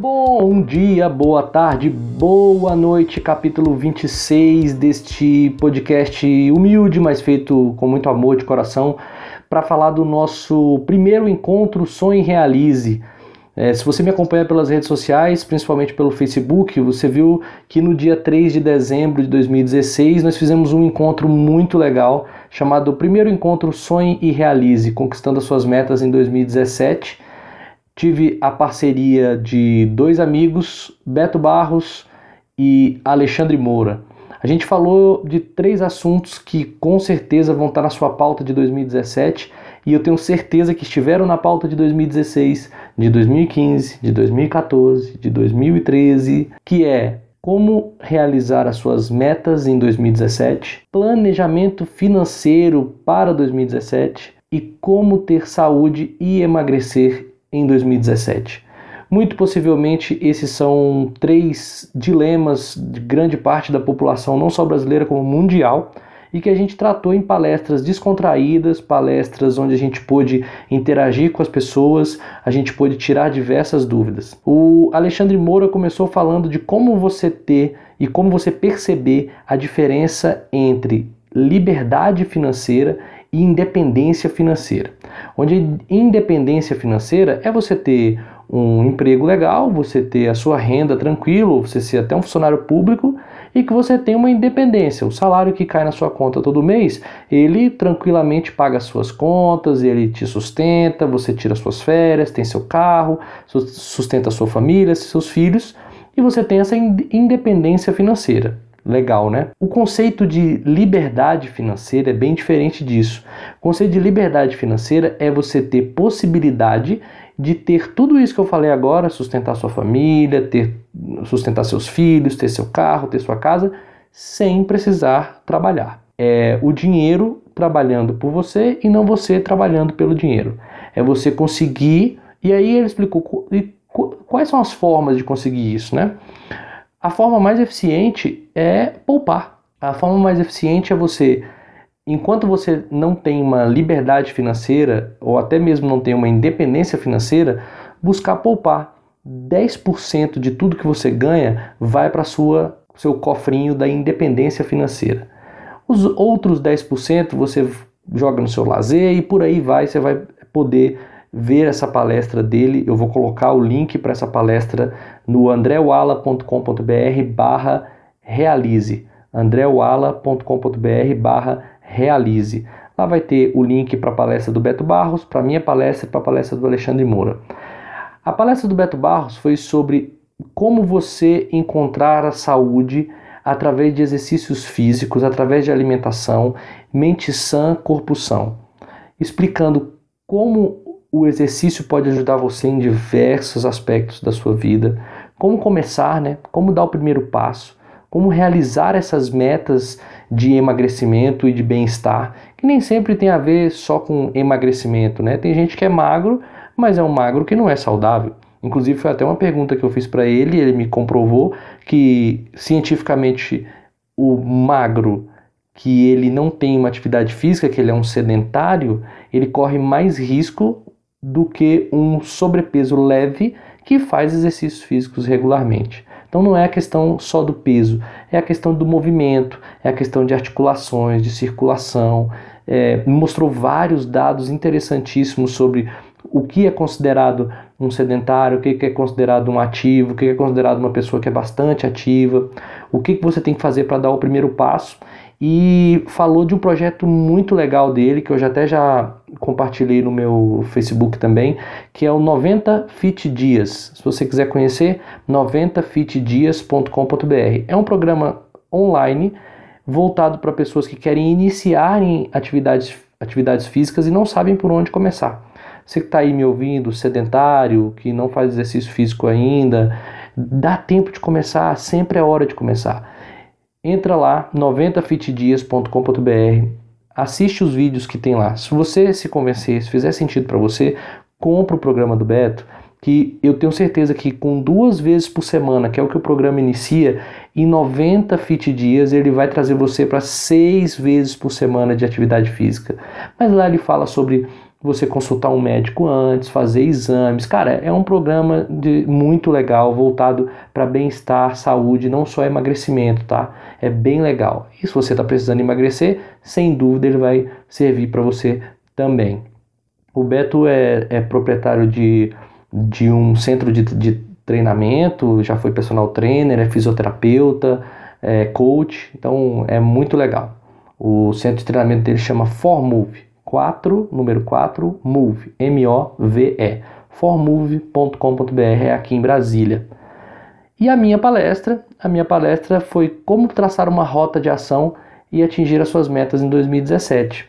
Bom dia, boa tarde, boa noite, capítulo 26 deste podcast humilde, mas feito com muito amor de coração, para falar do nosso primeiro encontro Sonhe Realize. É, se você me acompanha pelas redes sociais, principalmente pelo Facebook, você viu que no dia 3 de dezembro de 2016 nós fizemos um encontro muito legal chamado Primeiro Encontro Sonhe e Realize, conquistando as suas metas em 2017 tive a parceria de dois amigos, Beto Barros e Alexandre Moura. A gente falou de três assuntos que com certeza vão estar na sua pauta de 2017 e eu tenho certeza que estiveram na pauta de 2016, de 2015, de 2014, de 2013, que é como realizar as suas metas em 2017, planejamento financeiro para 2017 e como ter saúde e emagrecer em 2017. Muito possivelmente esses são três dilemas de grande parte da população, não só brasileira como mundial, e que a gente tratou em palestras descontraídas, palestras onde a gente pôde interagir com as pessoas, a gente pôde tirar diversas dúvidas. O Alexandre Moura começou falando de como você ter e como você perceber a diferença entre liberdade financeira e independência financeira. Onde independência financeira é você ter um emprego legal, você ter a sua renda tranquilo, você ser até um funcionário público e que você tem uma independência. O salário que cai na sua conta todo mês, ele tranquilamente paga as suas contas, ele te sustenta, você tira suas férias, tem seu carro, sustenta sua família, seus filhos e você tem essa independência financeira. Legal, né? O conceito de liberdade financeira é bem diferente disso. O conceito de liberdade financeira é você ter possibilidade de ter tudo isso que eu falei agora, sustentar sua família, ter sustentar seus filhos, ter seu carro, ter sua casa, sem precisar trabalhar. É o dinheiro trabalhando por você e não você trabalhando pelo dinheiro. É você conseguir, e aí ele explicou quais são as formas de conseguir isso, né? A forma mais eficiente é poupar. A forma mais eficiente é você, enquanto você não tem uma liberdade financeira, ou até mesmo não tem uma independência financeira, buscar poupar. 10% de tudo que você ganha vai para sua seu cofrinho da independência financeira. Os outros 10% você joga no seu lazer e por aí vai, você vai poder ver essa palestra dele, eu vou colocar o link para essa palestra no andreuala.com.br barra realize. andreuala.com.br barra realize. Lá vai ter o link para a palestra do Beto Barros, para a minha palestra e para a palestra do Alexandre Moura. A palestra do Beto Barros foi sobre como você encontrar a saúde através de exercícios físicos, através de alimentação, mente sã, corpo são, explicando como o exercício pode ajudar você em diversos aspectos da sua vida. Como começar, né? Como dar o primeiro passo, como realizar essas metas de emagrecimento e de bem-estar, que nem sempre tem a ver só com emagrecimento, né? Tem gente que é magro, mas é um magro que não é saudável. Inclusive foi até uma pergunta que eu fiz para ele, ele me comprovou que cientificamente o magro que ele não tem uma atividade física, que ele é um sedentário, ele corre mais risco do que um sobrepeso leve que faz exercícios físicos regularmente. Então não é a questão só do peso, é a questão do movimento, é a questão de articulações, de circulação. É, mostrou vários dados interessantíssimos sobre o que é considerado um sedentário, o que é considerado um ativo, o que é considerado uma pessoa que é bastante ativa, o que você tem que fazer para dar o primeiro passo e falou de um projeto muito legal dele, que eu já até já compartilhei no meu Facebook também, que é o 90 Fit Dias. Se você quiser conhecer, 90fitdias.com.br. É um programa online voltado para pessoas que querem iniciar em atividades, atividades físicas e não sabem por onde começar. Você que está aí me ouvindo, sedentário, que não faz exercício físico ainda, dá tempo de começar, sempre é hora de começar. Entra lá, 90fitdias.com.br, assiste os vídeos que tem lá. Se você se convencer, se fizer sentido para você, compra o programa do Beto, que eu tenho certeza que com duas vezes por semana, que é o que o programa inicia, em 90 fit dias ele vai trazer você para seis vezes por semana de atividade física. Mas lá ele fala sobre você consultar um médico antes, fazer exames. Cara, é um programa de, muito legal, voltado para bem-estar, saúde, não só emagrecimento, tá? É bem legal. E se você está precisando emagrecer, sem dúvida ele vai servir para você também. O Beto é, é proprietário de, de um centro de, de treinamento, já foi personal trainer, é fisioterapeuta, é coach, então é muito legal. O centro de treinamento dele chama Formove, 4, número 4, Move, M-O-V-E, formove.com.br, aqui em Brasília. E a minha palestra, a minha palestra foi como traçar uma rota de ação e atingir as suas metas em 2017.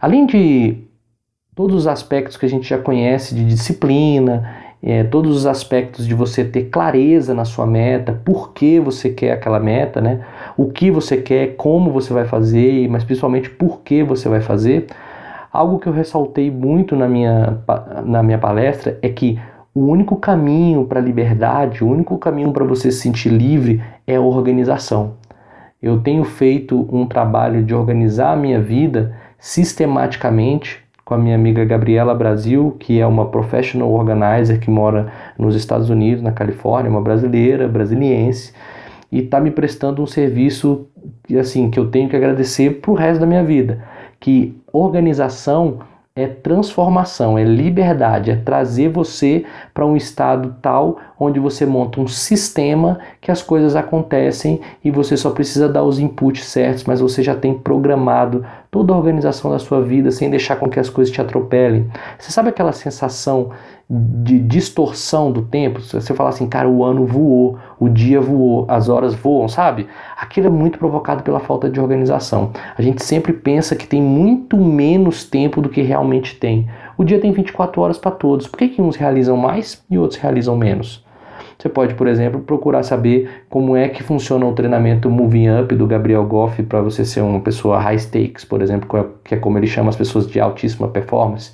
Além de todos os aspectos que a gente já conhece de disciplina, é, todos os aspectos de você ter clareza na sua meta, por que você quer aquela meta, né? o que você quer, como você vai fazer, mas principalmente por que você vai fazer. Algo que eu ressaltei muito na minha, na minha palestra é que o único caminho para a liberdade, o único caminho para você se sentir livre é a organização. Eu tenho feito um trabalho de organizar a minha vida sistematicamente com a minha amiga Gabriela Brasil, que é uma professional organizer que mora nos Estados Unidos, na Califórnia, uma brasileira, brasiliense, e está me prestando um serviço assim que eu tenho que agradecer para o resto da minha vida, que organização é transformação, é liberdade, é trazer você para um estado tal onde você monta um sistema que as coisas acontecem e você só precisa dar os inputs certos, mas você já tem programado toda a organização da sua vida sem deixar com que as coisas te atropelem. Você sabe aquela sensação de distorção do tempo? Você fala assim, cara, o ano voou, o dia voou, as horas voam, sabe? Aquilo é muito provocado pela falta de organização. A gente sempre pensa que tem muito menos tempo do que realmente tem. O dia tem 24 horas para todos. Por que, que uns realizam mais e outros realizam menos? Você pode, por exemplo, procurar saber como é que funciona o treinamento Moving Up do Gabriel Goff para você ser uma pessoa high stakes, por exemplo, que é como ele chama as pessoas de altíssima performance.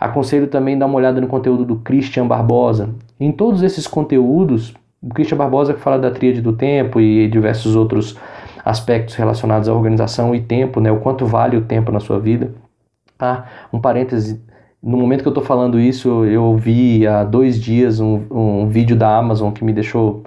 Aconselho também dar uma olhada no conteúdo do Christian Barbosa. Em todos esses conteúdos, o Christian Barbosa que fala da tríade do tempo e diversos outros aspectos relacionados à organização e tempo, né? O quanto vale o tempo na sua vida. Ah, um parêntese no momento que eu estou falando isso, eu vi há dois dias um, um vídeo da Amazon que me deixou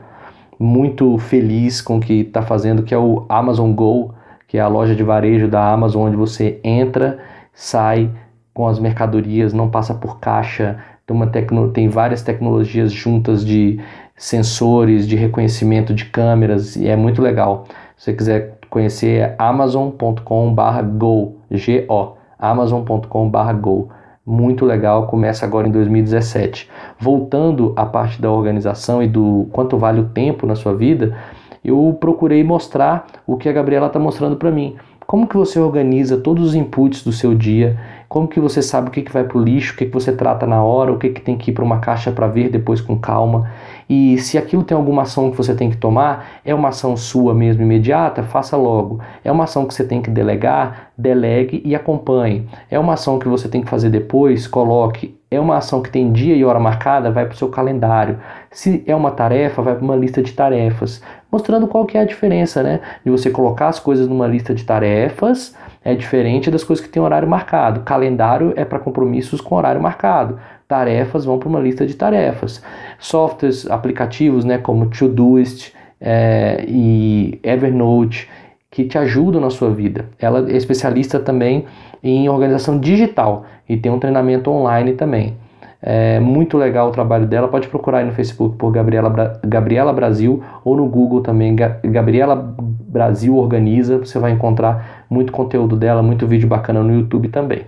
muito feliz com o que está fazendo, que é o Amazon Go, que é a loja de varejo da Amazon, onde você entra, sai com as mercadorias, não passa por caixa, tem, uma tecno, tem várias tecnologias juntas de sensores, de reconhecimento de câmeras, e é muito legal. Se você quiser conhecer, é amazon.com/go, G-O, amazon.com/go muito legal, começa agora em 2017. Voltando à parte da organização e do quanto vale o tempo na sua vida, eu procurei mostrar o que a Gabriela está mostrando para mim. Como que você organiza todos os inputs do seu dia? Como que você sabe o que, que vai para o lixo, o que, que você trata na hora, o que, que tem que ir para uma caixa para ver depois com calma? E se aquilo tem alguma ação que você tem que tomar, é uma ação sua mesmo imediata, faça logo. É uma ação que você tem que delegar, delegue e acompanhe. É uma ação que você tem que fazer depois, coloque. É uma ação que tem dia e hora marcada, vai para o seu calendário. Se é uma tarefa, vai para uma lista de tarefas. Mostrando qual que é a diferença, né? De você colocar as coisas numa lista de tarefas é diferente das coisas que tem horário marcado. Calendário é para compromissos com horário marcado tarefas vão para uma lista de tarefas. Softwares, aplicativos né, como Todoist é, e Evernote que te ajudam na sua vida. Ela é especialista também em organização digital e tem um treinamento online também. É muito legal o trabalho dela. Pode procurar aí no Facebook por Gabriela, Gabriela Brasil ou no Google também. Gabriela Brasil Organiza. Você vai encontrar muito conteúdo dela, muito vídeo bacana no YouTube também.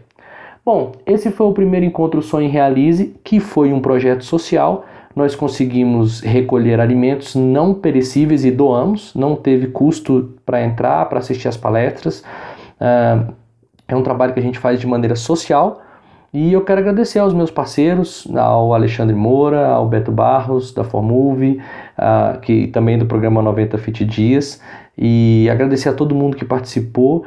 Bom, esse foi o primeiro encontro Sonho Realize, que foi um projeto social. Nós conseguimos recolher alimentos não perecíveis e doamos, não teve custo para entrar, para assistir às palestras. Uh, é um trabalho que a gente faz de maneira social. E eu quero agradecer aos meus parceiros, ao Alexandre Moura, ao Beto Barros, da Formove, uh, que também do programa 90 Fit Dias, e agradecer a todo mundo que participou.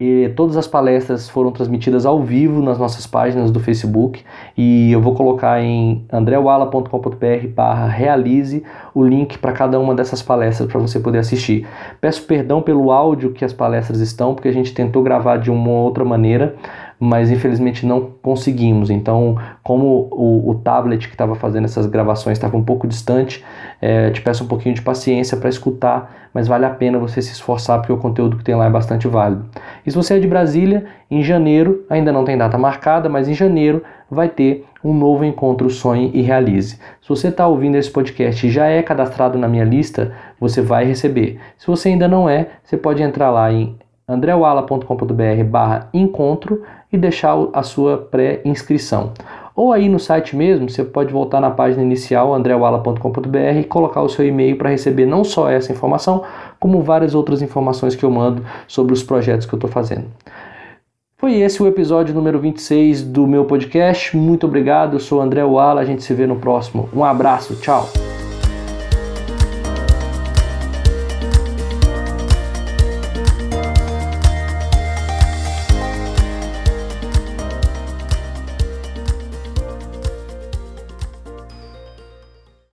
E todas as palestras foram transmitidas ao vivo nas nossas páginas do Facebook. E eu vou colocar em andrewala.com.br barra realize o link para cada uma dessas palestras para você poder assistir. Peço perdão pelo áudio que as palestras estão, porque a gente tentou gravar de uma outra maneira, mas infelizmente não conseguimos. Então, como o, o tablet que estava fazendo essas gravações estava um pouco distante, é, te peço um pouquinho de paciência para escutar, mas vale a pena você se esforçar porque o conteúdo que tem lá é bastante válido. E se você é de Brasília, em janeiro, ainda não tem data marcada, mas em janeiro vai ter um novo encontro Sonhe e Realize. Se você está ouvindo esse podcast e já é cadastrado na minha lista, você vai receber. Se você ainda não é, você pode entrar lá em andrewala.com.br barra encontro e deixar a sua pré-inscrição. Ou aí no site mesmo, você pode voltar na página inicial andrewala.com.br e colocar o seu e-mail para receber não só essa informação, como várias outras informações que eu mando sobre os projetos que eu estou fazendo. Foi esse o episódio número 26 do meu podcast. Muito obrigado, eu sou André Wala, a gente se vê no próximo. Um abraço, tchau!